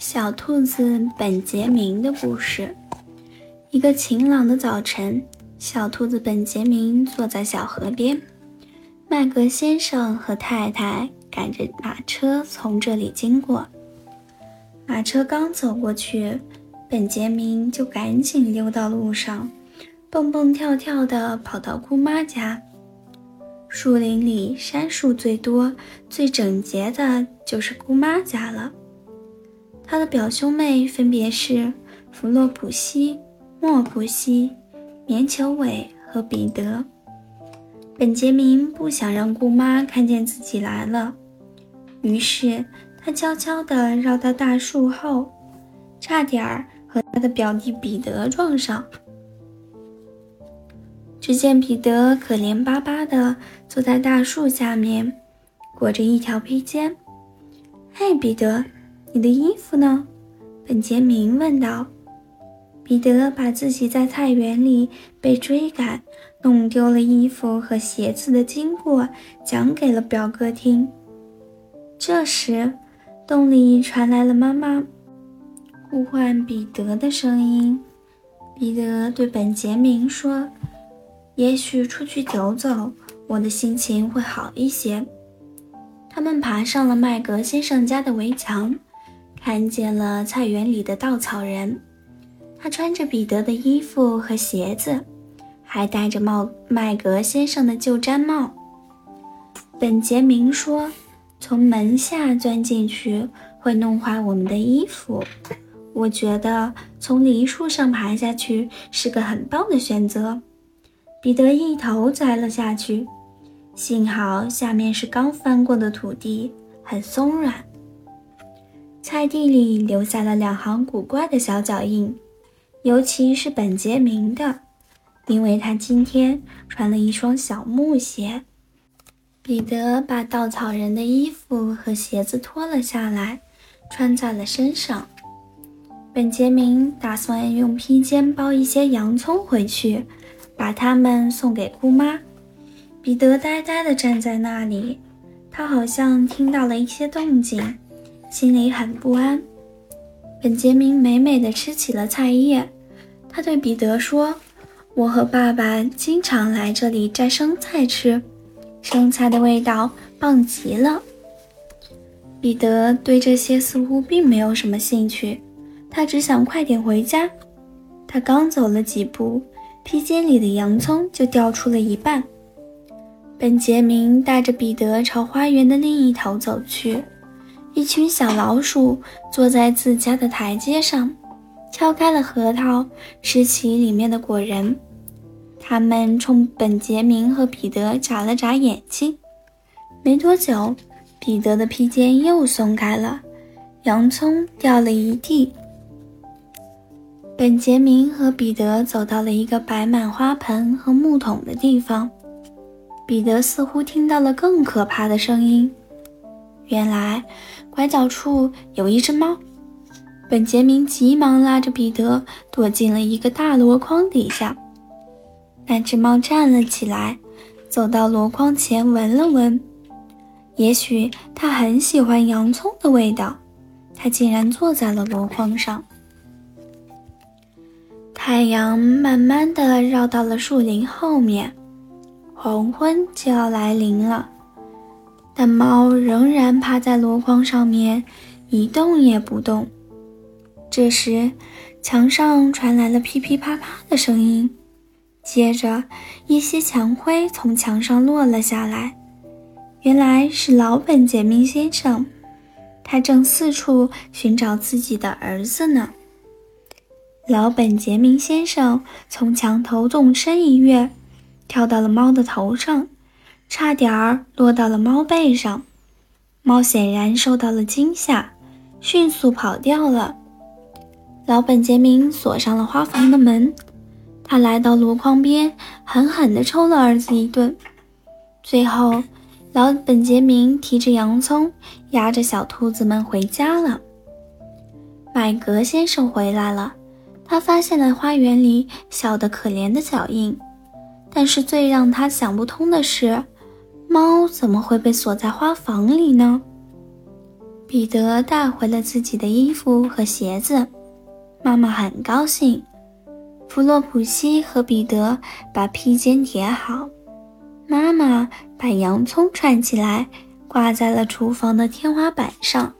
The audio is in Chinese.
小兔子本杰明的故事。一个晴朗的早晨，小兔子本杰明坐在小河边。麦格先生和太太赶着马车从这里经过。马车刚走过去，本杰明就赶紧溜到路上，蹦蹦跳跳地跑到姑妈家。树林里杉树最多、最整洁的就是姑妈家了。他的表兄妹分别是弗洛普西、莫普西、棉球尾和彼得。本杰明不想让姑妈看见自己来了，于是他悄悄地绕到大树后，差点儿和他的表弟彼得撞上。只见彼得可怜巴巴地坐在大树下面，裹着一条披肩。“嘿，彼得！”你的衣服呢？本杰明问道。彼得把自己在菜园里被追赶、弄丢了衣服和鞋子的经过讲给了表哥听。这时，洞里传来了妈妈呼唤彼得的声音。彼得对本杰明说：“也许出去走走，我的心情会好一些。”他们爬上了麦格先生家的围墙。看见了菜园里的稻草人，他穿着彼得的衣服和鞋子，还戴着帽麦格先生的旧毡帽。本杰明说：“从门下钻进去会弄坏我们的衣服，我觉得从梨树上爬下去是个很棒的选择。”彼得一头栽了下去，幸好下面是刚翻过的土地，很松软。菜地里留下了两行古怪的小脚印，尤其是本杰明的，因为他今天穿了一双小木鞋。彼得把稻草人的衣服和鞋子脱了下来，穿在了身上。本杰明打算用披肩包一些洋葱回去，把它们送给姑妈。彼得呆呆地站在那里，他好像听到了一些动静。心里很不安。本杰明美美的吃起了菜叶，他对彼得说：“我和爸爸经常来这里摘生菜吃，生菜的味道棒极了。”彼得对这些似乎并没有什么兴趣，他只想快点回家。他刚走了几步，披肩里的洋葱就掉出了一半。本杰明带着彼得朝花园的另一头走去。一群小老鼠坐在自家的台阶上，敲开了核桃，吃起里面的果仁。他们冲本杰明和彼得眨了眨眼睛。没多久，彼得的披肩又松开了，洋葱掉了一地。本杰明和彼得走到了一个摆满花盆和木桶的地方。彼得似乎听到了更可怕的声音。原来，拐角处有一只猫。本杰明急忙拉着彼得躲进了一个大箩筐底下。那只猫站了起来，走到箩筐前闻了闻。也许它很喜欢洋葱的味道，它竟然坐在了箩筐上。太阳慢慢地绕到了树林后面，黄昏就要来临了。但猫仍然趴在箩筐上面，一动也不动。这时，墙上传来了噼噼啪啪的声音，接着一些墙灰从墙上落了下来。原来是老本杰明先生，他正四处寻找自己的儿子呢。老本杰明先生从墙头纵身一跃，跳到了猫的头上。差点儿落到了猫背上，猫显然受到了惊吓，迅速跑掉了。老本杰明锁上了花房的门，他来到箩筐边，狠狠地抽了儿子一顿。最后，老本杰明提着洋葱，押着小兔子们回家了。麦格先生回来了，他发现了花园里小得可怜的脚印，但是最让他想不通的是。猫怎么会被锁在花房里呢？彼得带回了自己的衣服和鞋子，妈妈很高兴。弗洛普西和彼得把披肩叠好，妈妈把洋葱串起来，挂在了厨房的天花板上。